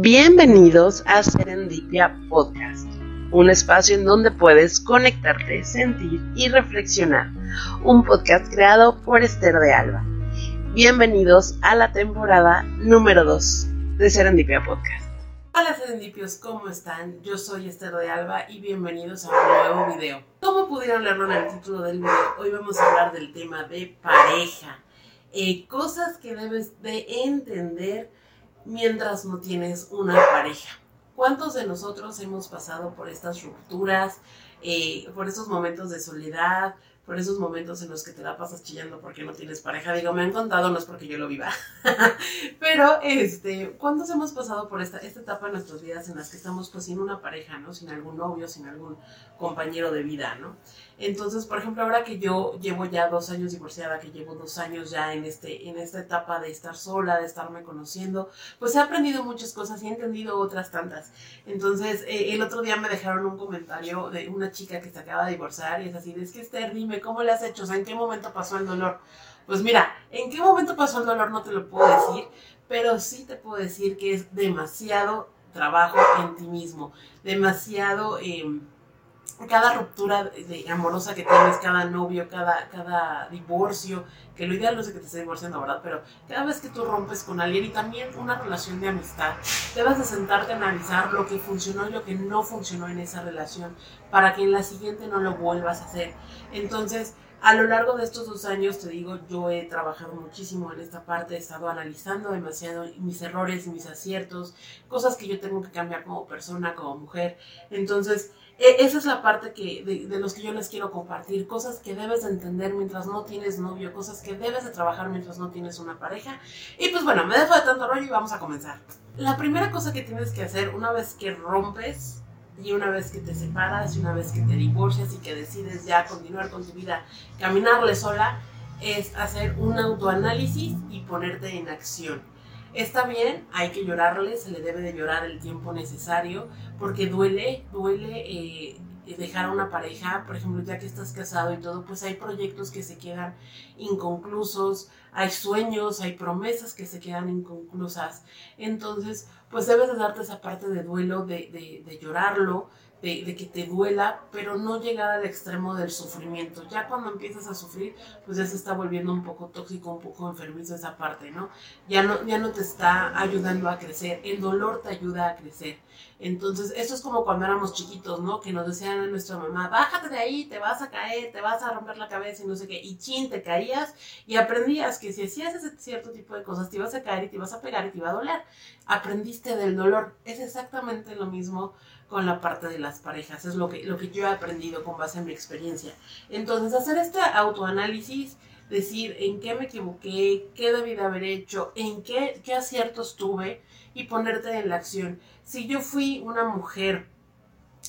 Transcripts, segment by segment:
Bienvenidos a Serendipia Podcast, un espacio en donde puedes conectarte, sentir y reflexionar. Un podcast creado por Esther de Alba. Bienvenidos a la temporada número 2 de Serendipia Podcast. Hola serendipios, ¿cómo están? Yo soy Esther de Alba y bienvenidos a un nuevo video. Como pudieron leerlo en el título del video, hoy vamos a hablar del tema de pareja. Eh, cosas que debes de entender mientras no tienes una pareja. ¿Cuántos de nosotros hemos pasado por estas rupturas, eh, por esos momentos de soledad, por esos momentos en los que te la pasas chillando porque no tienes pareja. Digo, me han contado, no es porque yo lo viva. Pero, este, ¿cuántos hemos pasado por esta, esta etapa en nuestras vidas en las que estamos pues sin una pareja, ¿no? Sin algún novio, sin algún compañero de vida, ¿no? Entonces, por ejemplo, ahora que yo llevo ya dos años divorciada, que llevo dos años ya en, este, en esta etapa de estar sola, de estarme conociendo, pues he aprendido muchas cosas y he entendido otras tantas. Entonces, eh, el otro día me dejaron un comentario de una chica que se acaba de divorciar y es así, es que Esther, dime, ¿cómo le has hecho? O sea, ¿en qué momento pasó el dolor? Pues mira, ¿en qué momento pasó el dolor? No te lo puedo decir, pero sí te puedo decir que es demasiado trabajo en ti mismo, demasiado... Eh, cada ruptura de, amorosa que tienes, cada novio, cada, cada divorcio, que lo ideal no es que te estés divorciando, ¿verdad? Pero cada vez que tú rompes con alguien y también una relación de amistad, debes de sentarte a analizar lo que funcionó y lo que no funcionó en esa relación para que en la siguiente no lo vuelvas a hacer. Entonces, a lo largo de estos dos años, te digo, yo he trabajado muchísimo en esta parte, he estado analizando demasiado mis errores mis aciertos, cosas que yo tengo que cambiar como persona, como mujer. Entonces, esa es la parte que, de, los que yo les quiero compartir, cosas que debes de entender mientras no tienes novio, cosas que debes de trabajar mientras no tienes una pareja. Y pues bueno, me dejo de tanto rollo y vamos a comenzar. La primera cosa que tienes que hacer una vez que rompes y una vez que te separas y una vez que te divorcias y que decides ya continuar con tu vida, caminarle sola, es hacer un autoanálisis y ponerte en acción. Está bien, hay que llorarle, se le debe de llorar el tiempo necesario, porque duele, duele eh, dejar a una pareja, por ejemplo, ya que estás casado y todo, pues hay proyectos que se quedan inconclusos, hay sueños, hay promesas que se quedan inconclusas. Entonces, pues debes de darte esa parte de duelo, de, de, llorarlo, de, que te duela, pero no llegar al extremo del sufrimiento. Ya cuando empiezas a sufrir, pues ya se está volviendo un poco tóxico, un poco enfermizo esa parte, ¿no? Ya no, ya no te está ayudando a crecer, el dolor te ayuda a crecer. Entonces, esto es como cuando éramos chiquitos, ¿no? Que nos decían a nuestra mamá, bájate de ahí, te vas a caer, te vas a romper la cabeza y no sé qué, y chin, te caías y aprendías que si hacías cierto tipo de cosas, te ibas a caer y te ibas a pegar y te iba a doler. Aprendiste del dolor. Es exactamente lo mismo con la parte de las parejas. Es lo que, lo que yo he aprendido con base en mi experiencia. Entonces, hacer este autoanálisis, decir en qué me equivoqué, qué debí de haber hecho, en qué, qué aciertos tuve y ponerte en la acción. Si yo fui una mujer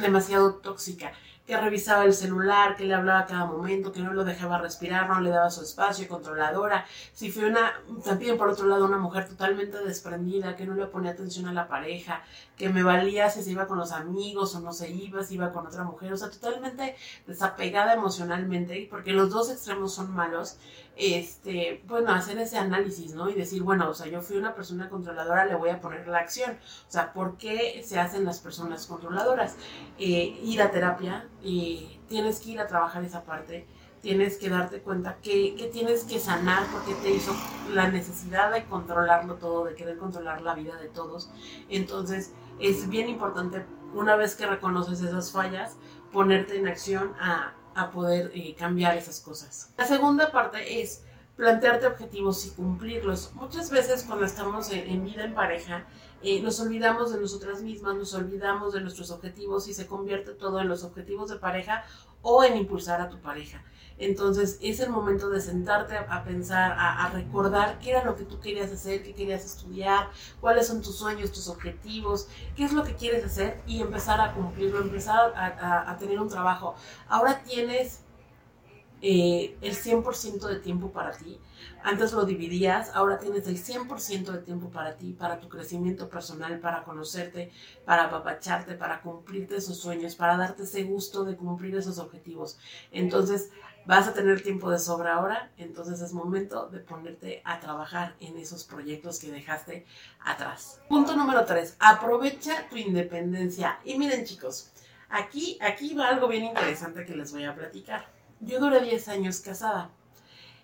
demasiado tóxica, que revisaba el celular, que le hablaba a cada momento, que no lo dejaba respirar, no le daba su espacio, controladora. Si fue una, también por otro lado, una mujer totalmente desprendida, que no le ponía atención a la pareja, que me valía si se iba con los amigos o no se iba, si iba con otra mujer, o sea, totalmente desapegada emocionalmente, porque los dos extremos son malos, este, bueno, hacer ese análisis, ¿no? Y decir, bueno, o sea, yo fui una persona controladora, le voy a poner la acción, o sea, ¿por qué se hacen las personas controladoras? Eh, ir a terapia, y tienes que ir a trabajar esa parte, tienes que darte cuenta que, que, tienes que sanar porque te hizo la necesidad de controlarlo todo, de querer controlar la vida de todos. Entonces es bien importante, una vez que reconoces esas fallas, ponerte en acción a, a poder eh, cambiar esas cosas. La segunda parte es plantearte objetivos y cumplirlos. Muchas veces cuando estamos en, vida en pareja, eh, nos olvidamos de nosotras mismas, nos olvidamos de nuestros objetivos y se convierte todo en los objetivos de pareja o en impulsar a tu pareja. Entonces es el momento de sentarte a, pensar, a, recordar qué era lo que tú querías hacer, qué querías estudiar, cuáles son tus sueños, tus objetivos, qué es lo que quieres hacer y empezar a cumplirlo, empezar a, a tener un trabajo. Ahora tienes eh, el 100% de tiempo para ti. Antes lo dividías, ahora tienes el 100% de tiempo para ti, para tu crecimiento personal, para conocerte, para apapacharte, para cumplirte esos sueños, para darte ese gusto de cumplir esos objetivos. Entonces, vas a tener tiempo de sobra ahora, entonces es momento de ponerte a trabajar en esos proyectos que dejaste atrás. Punto número 3, aprovecha tu independencia. Y miren chicos, aquí, aquí va algo bien interesante que les voy a platicar. Yo duré 10 años casada.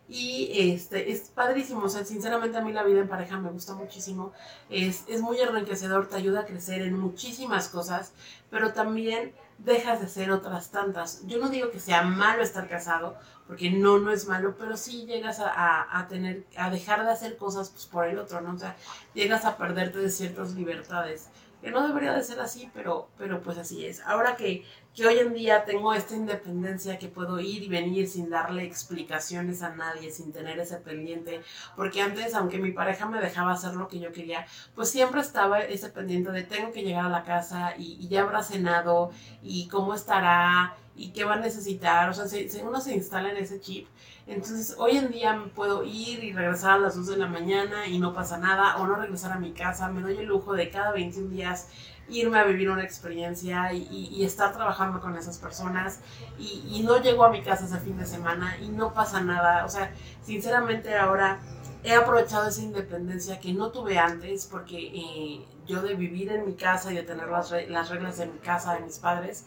Y este, es padrísimo, o sea, sinceramente a mí la vida en pareja me gusta muchísimo, es, es muy enriquecedor, te ayuda a crecer en muchísimas cosas, pero también dejas de ser otras tantas. Yo no digo que sea malo estar casado, porque no, no es malo, pero sí llegas a, tener, a dejar de hacer cosas pues, por el otro, ¿no? O sea, llegas a perderte de ciertas libertades que no debería de ser así, pero, pero pues así es. Ahora que, que hoy en día tengo esta independencia, que puedo ir y venir sin darle explicaciones a nadie, sin tener ese pendiente, porque antes, aunque mi pareja me dejaba hacer lo que yo quería, pues siempre estaba ese pendiente de tengo que llegar a la casa y, ya habrá cenado y cómo estará y qué va a necesitar, o sea, se, uno se instala en ese chip entonces, hoy en día puedo ir y regresar a las 2 de la mañana y no pasa nada, o no regresar a mi casa. Me doy el lujo de cada 21 días irme a vivir una experiencia y, estar trabajando con esas personas. Y, y, no llego a mi casa ese fin de semana y no pasa nada. O sea, sinceramente ahora he aprovechado esa independencia que no tuve antes porque eh, yo de vivir en mi casa y de tener las, las reglas de mi casa, de mis padres,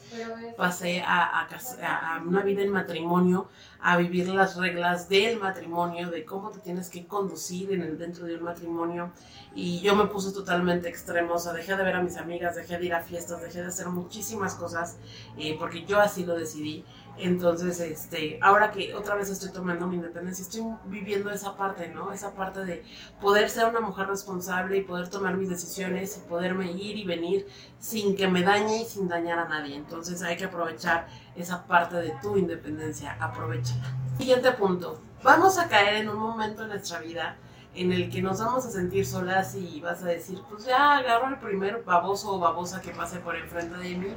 pasé a, a, una vida en matrimonio, a vivir las reglas del matrimonio, de cómo te tienes que conducir en el, dentro de un matrimonio. Y yo me puse totalmente extremo, o sea, dejé de ver a mis amigas, dejé de ir a fiestas, dejé de hacer muchísimas cosas, eh, porque yo así lo decidí. Entonces, este, ahora que otra vez estoy tomando mi independencia, estoy viviendo esa parte, ¿no? Esa parte de poder ser una mujer responsable y poder tomar mis decisiones y poderme ir y venir sin que me dañe y sin dañar a nadie. Entonces hay que aprovechar esa parte de tu independencia, aprovechala. Siguiente punto. Vamos a caer en un momento en nuestra vida en el que nos vamos a sentir solas y vas a decir, pues ya agarro al primer baboso o babosa que pase por enfrente de mí.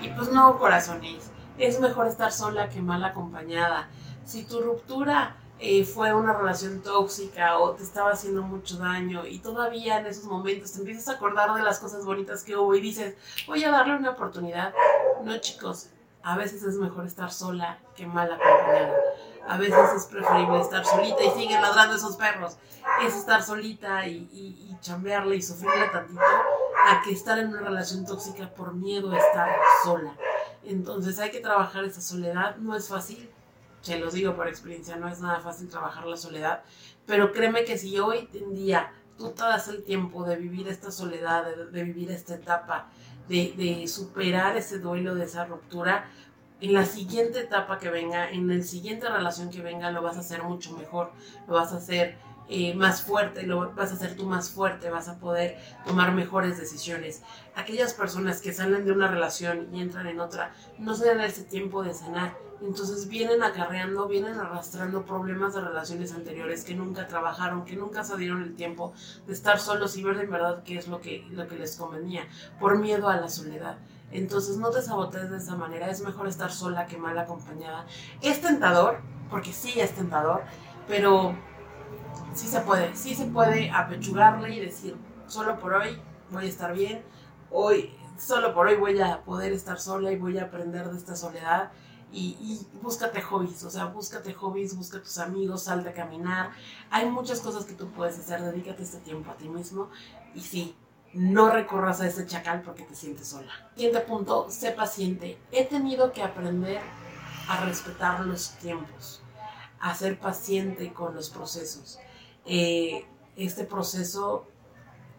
Y pues no, corazones es mejor estar sola que mal acompañada. Si tu ruptura eh, fue una relación tóxica o te estaba haciendo mucho daño y todavía en esos momentos te empiezas a acordar de las cosas bonitas que hubo y dices, voy a darle una oportunidad. No, chicos, a veces es mejor estar sola que mal acompañada. A veces es preferible estar solita y siguen ladrando esos perros. Es estar solita y, y, y chambearle y sufrirle tantito a que estar en una relación tóxica por miedo a estar sola. Entonces hay que trabajar esa soledad, no es fácil, se los digo por experiencia, no es nada fácil trabajar la soledad, pero créeme que si hoy en día tú te das el tiempo de vivir esta soledad, de, vivir esta etapa, de, de, superar ese duelo de esa ruptura, en la siguiente etapa que venga, en la siguiente relación que venga, lo vas a hacer mucho mejor, lo vas a hacer eh, más fuerte, lo vas a ser tú más fuerte, vas a poder tomar mejores decisiones. Aquellas personas que salen de una relación y entran en otra, no se dan ese tiempo de sanar. Entonces vienen acarreando, vienen arrastrando problemas de relaciones anteriores que nunca trabajaron, que nunca se dieron el tiempo de estar solos y ver de verdad qué es lo que, lo que les convenía, por miedo a la soledad. Entonces no te sabotees de esa manera, es mejor estar sola que mal acompañada. Es tentador, porque sí es tentador, pero sí se puede, sí se puede apechugarle y decir, solo por hoy voy a estar bien, hoy, solo por hoy voy a poder estar sola y voy a aprender de esta soledad. Y, búscate hobbies, o sea, búscate hobbies, busca tus amigos, salte a caminar. Hay muchas cosas que tú puedes hacer, dedícate este tiempo a ti mismo y sí, no recorras a ese chacal porque te sientes sola. Siguiente punto, sé paciente. He tenido que aprender a respetar los tiempos, a ser paciente con los procesos. Eh, este proceso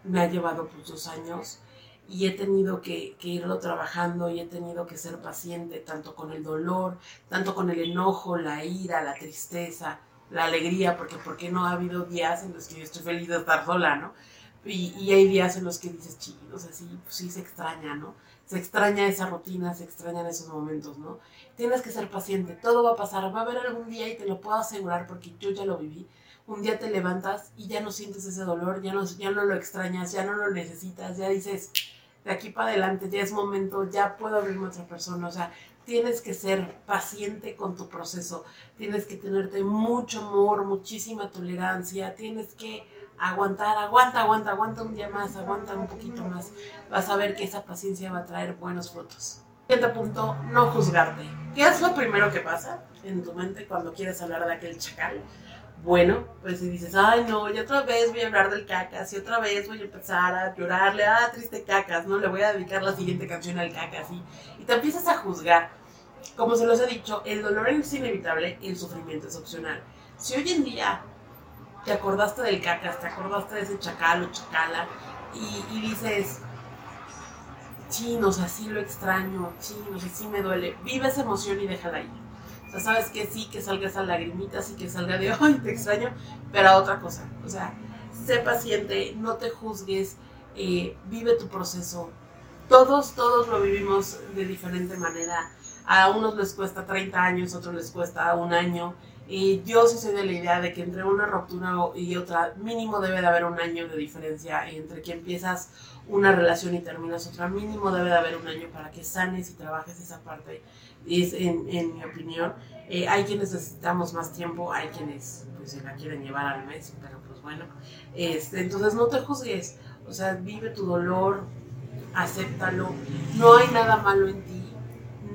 me ha llevado pues dos años y he tenido que, irlo trabajando y he tenido que ser paciente tanto con el dolor, tanto con el enojo, la ira, la tristeza, la alegría, porque porque no ha habido días en los que yo estoy feliz de estar sola, ¿no? Y, hay días en los que dices, chicos, así, pues sí se extraña, ¿no? Se extraña esa rutina, se extrañan esos momentos, ¿no? Tienes que ser paciente, todo va a pasar, va a haber algún día y te lo puedo asegurar porque yo ya lo viví un día te levantas y ya no sientes ese dolor, ya no, ya no lo extrañas, ya no lo necesitas, ya dices, de aquí para adelante ya es momento, ya puedo abrirme a otra persona, o sea, tienes que ser paciente con tu proceso, tienes que tenerte mucho amor, muchísima tolerancia, tienes que aguantar, aguanta, aguanta, aguanta un día más, aguanta un poquito más, vas a ver que esa paciencia va a traer buenos frutos. Siguiente punto, no juzgarte. ¿Qué es lo primero que pasa en tu mente cuando quieres hablar de aquel chacal? Bueno, pues si dices, ay no, y otra vez voy a hablar del cacas, y otra vez voy a empezar a llorarle, ah, triste cacas, ¿no? Le voy a dedicar la siguiente canción al cacas, y, y te empiezas a juzgar. Como se los he dicho, el dolor es inevitable, el sufrimiento es opcional. Si hoy en día te acordaste del cacas, te acordaste de ese chacal o chacala, y, y dices, chinos, así lo extraño, chinos, así me duele, vive esa emoción y déjala ir o sea, sabes que sí, que salga esa lagrimita, sí que salga de, ay, te extraño, pero a otra cosa. O sea, sé paciente, no te juzgues, eh, vive tu proceso. Todos, todos lo vivimos de diferente manera. A unos les cuesta 30 años, a otros les cuesta un año. Y yo sí soy de la idea de que entre una ruptura y otra, mínimo debe de haber un año de diferencia entre que empiezas una relación y terminas otra. Mínimo debe de haber un año para que sanes y trabajes esa parte es en, mi opinión. Eh, hay quienes necesitamos más tiempo, hay quienes pues se la quieren llevar al mes, pero pues bueno. Este, entonces no te juzgues, o sea, vive tu dolor, acéptalo, no hay nada malo en ti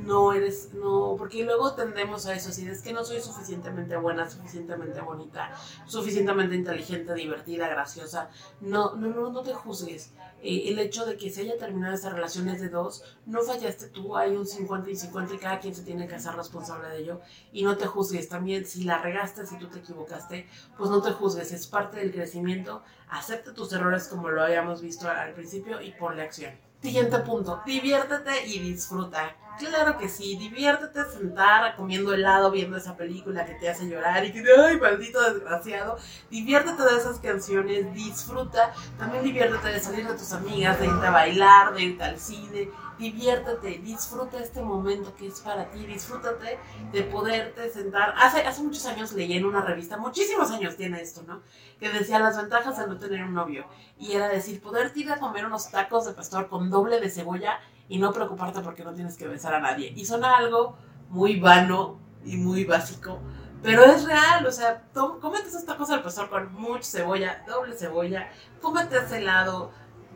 no eres, no, porque luego tendemos a eso, si es que no soy suficientemente buena, suficientemente bonita, suficientemente inteligente, divertida, graciosa, no, no, no, no te juzgues. Eh, el hecho de que se haya terminado esta relación es de dos, no fallaste tú, hay un 50 y 50 y cada quien se tiene que hacer responsable de ello y no te juzgues. También si la regaste, si tú te equivocaste, pues no te juzgues, es parte del crecimiento, acepta tus errores como lo habíamos visto al principio y ponle acción. Siguiente punto, diviértete y disfruta. Claro que sí, diviértete sentar comiendo helado viendo esa película que te hace llorar y que, ay, maldito desgraciado. Diviértete de esas canciones, disfruta. También diviértete de salir de tus amigas, de irte a bailar, de irte al cine. Diviértete, disfruta este momento que es para ti, disfrútate de poderte sentar. Hace, hace muchos años leí en una revista, muchísimos años tiene esto, ¿no? Que decía las ventajas de no tener un novio. Y era decir, poder ir a comer unos tacos de pastor con doble de cebolla y no preocuparte porque no tienes que besar a nadie. Y suena algo muy vano y muy básico, pero es real, o sea, cómete esos tacos al pastor con mucha cebolla, doble cebolla, cómete ese helado,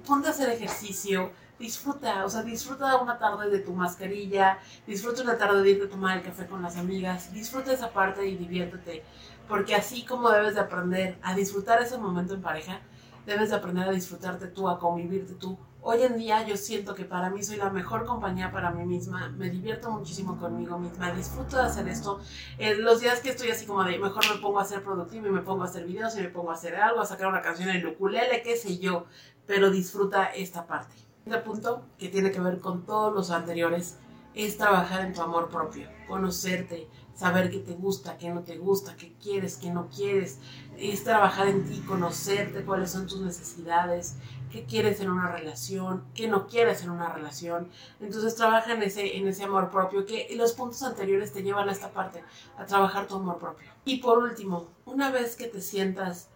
ponte a hacer ejercicio, disfruta, o sea, disfruta una tarde de tu mascarilla, disfruta una tarde de irte a tomar el café con las amigas, disfruta esa parte y diviértete, porque así como debes de aprender a disfrutar ese momento en pareja, debes de aprender a disfrutarte tú, a convivirte tú. Hoy en día yo siento que para mí soy la mejor compañía para mí misma, me divierto muchísimo conmigo misma, disfruto de hacer esto. En los días que estoy así como de mejor me pongo a ser productivo y me pongo a hacer videos y me pongo a hacer algo, a sacar una canción en el ukulele, qué sé yo, pero disfruta esta parte. Este punto que tiene que ver con todos los anteriores es trabajar en tu amor propio, conocerte, saber qué te gusta, qué no te gusta, qué quieres, qué no quieres. Es trabajar en ti, conocerte, cuáles son tus necesidades, qué quieres en una relación, qué no quieres en una relación. Entonces trabaja en ese, en ese amor propio, que los puntos anteriores te llevan a esta parte, a trabajar tu amor propio. Y por último, una vez que te sientas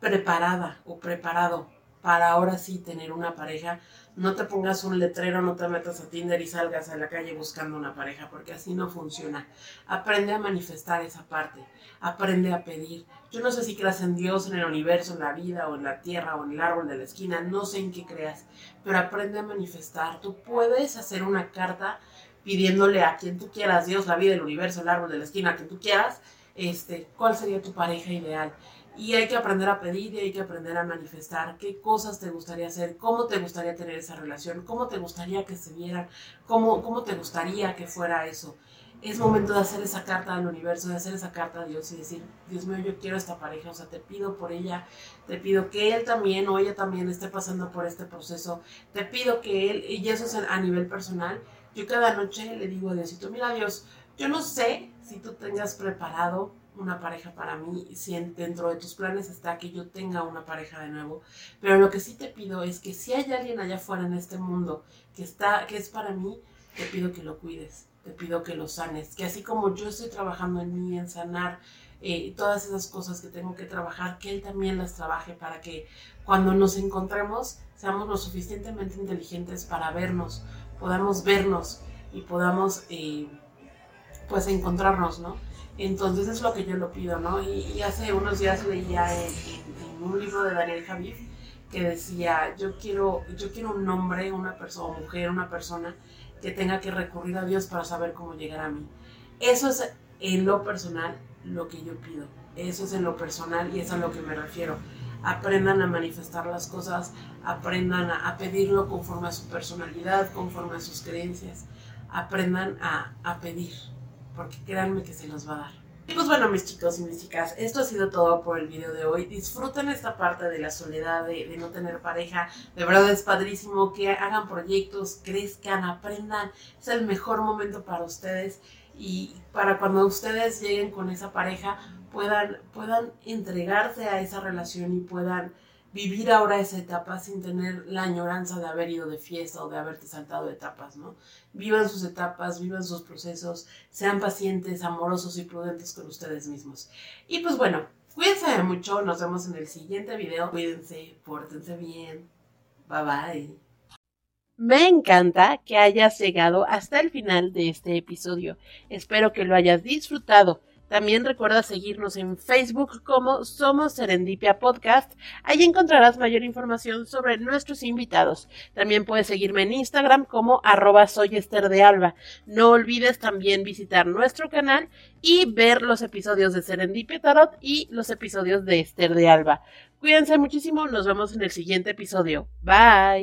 preparada o preparado para ahora sí tener una pareja, no te pongas un letrero, no te metas a Tinder y salgas a la calle buscando una pareja, porque así no funciona. Aprende a manifestar esa parte, aprende a pedir. Yo no sé si creas en Dios, en el universo, en la vida, o en la tierra, o en el árbol de la esquina, no sé en qué creas, pero aprende a manifestar. Tú puedes hacer una carta pidiéndole a quien tú quieras, Dios, la vida, el universo, el árbol de la esquina, a quien tú quieras, este, cuál sería tu pareja ideal y hay que aprender a pedir y hay que aprender a manifestar qué cosas te gustaría hacer, cómo te gustaría tener esa relación, cómo te gustaría que se vieran, cómo, cómo te gustaría que fuera eso. Es momento de hacer esa carta al universo, de hacer esa carta a Dios y decir, Dios mío, yo quiero esta pareja, o sea, te pido por ella, te pido que él también o ella también esté pasando por este proceso, te pido que él, y eso es a nivel personal, yo cada noche le digo a Diosito, mira Dios, yo no sé si tú tengas preparado una pareja para mí, si dentro de tus planes está que yo tenga una pareja de nuevo, pero lo que sí te pido es que si hay alguien allá afuera en este mundo que está, que es para mí, te pido que lo cuides, te pido que lo sanes, que así como yo estoy trabajando en mí, en sanar eh, todas esas cosas que tengo que trabajar, que él también las trabaje para que cuando nos encontremos seamos lo suficientemente inteligentes para vernos, podamos vernos y podamos eh, pues encontrarnos, ¿no? Entonces es lo que yo lo pido, ¿no? Y, hace unos días leía en, un libro de Daniel Javif que decía, yo quiero, yo quiero un hombre, una persona, mujer, una persona que tenga que recurrir a Dios para saber cómo llegar a mí. Eso es en lo personal lo que yo pido. Eso es en lo personal y es a lo que me refiero. Aprendan a manifestar las cosas, aprendan a, pedirlo conforme a su personalidad, conforme a sus creencias. Aprendan a, a pedir, porque créanme que se los va a dar. Y pues bueno, mis chicos y mis chicas, esto ha sido todo por el video de hoy. Disfruten esta parte de la soledad, de, no tener pareja. De verdad es padrísimo que hagan proyectos, crezcan, aprendan. Es el mejor momento para ustedes y para cuando ustedes lleguen con esa pareja puedan, puedan entregarse a esa relación y puedan vivir ahora esa etapa sin tener la añoranza de haber ido de fiesta o de haberte saltado etapas, ¿no? Vivan sus etapas, vivan sus procesos, sean pacientes, amorosos y prudentes con ustedes mismos. Y pues bueno, cuídense mucho, nos vemos en el siguiente video, cuídense, pórtense bien, bye bye. Me encanta que hayas llegado hasta el final de este episodio. Espero que lo hayas disfrutado. También recuerda seguirnos en Facebook como Somos Serendipia Podcast. Ahí encontrarás mayor información sobre nuestros invitados. También puedes seguirme en Instagram como arroba soy Esther de Alba. No olvides también visitar nuestro canal y ver los episodios de Serendipia Tarot y los episodios de Esther de Alba. Cuídense muchísimo, nos vemos en el siguiente episodio. Bye.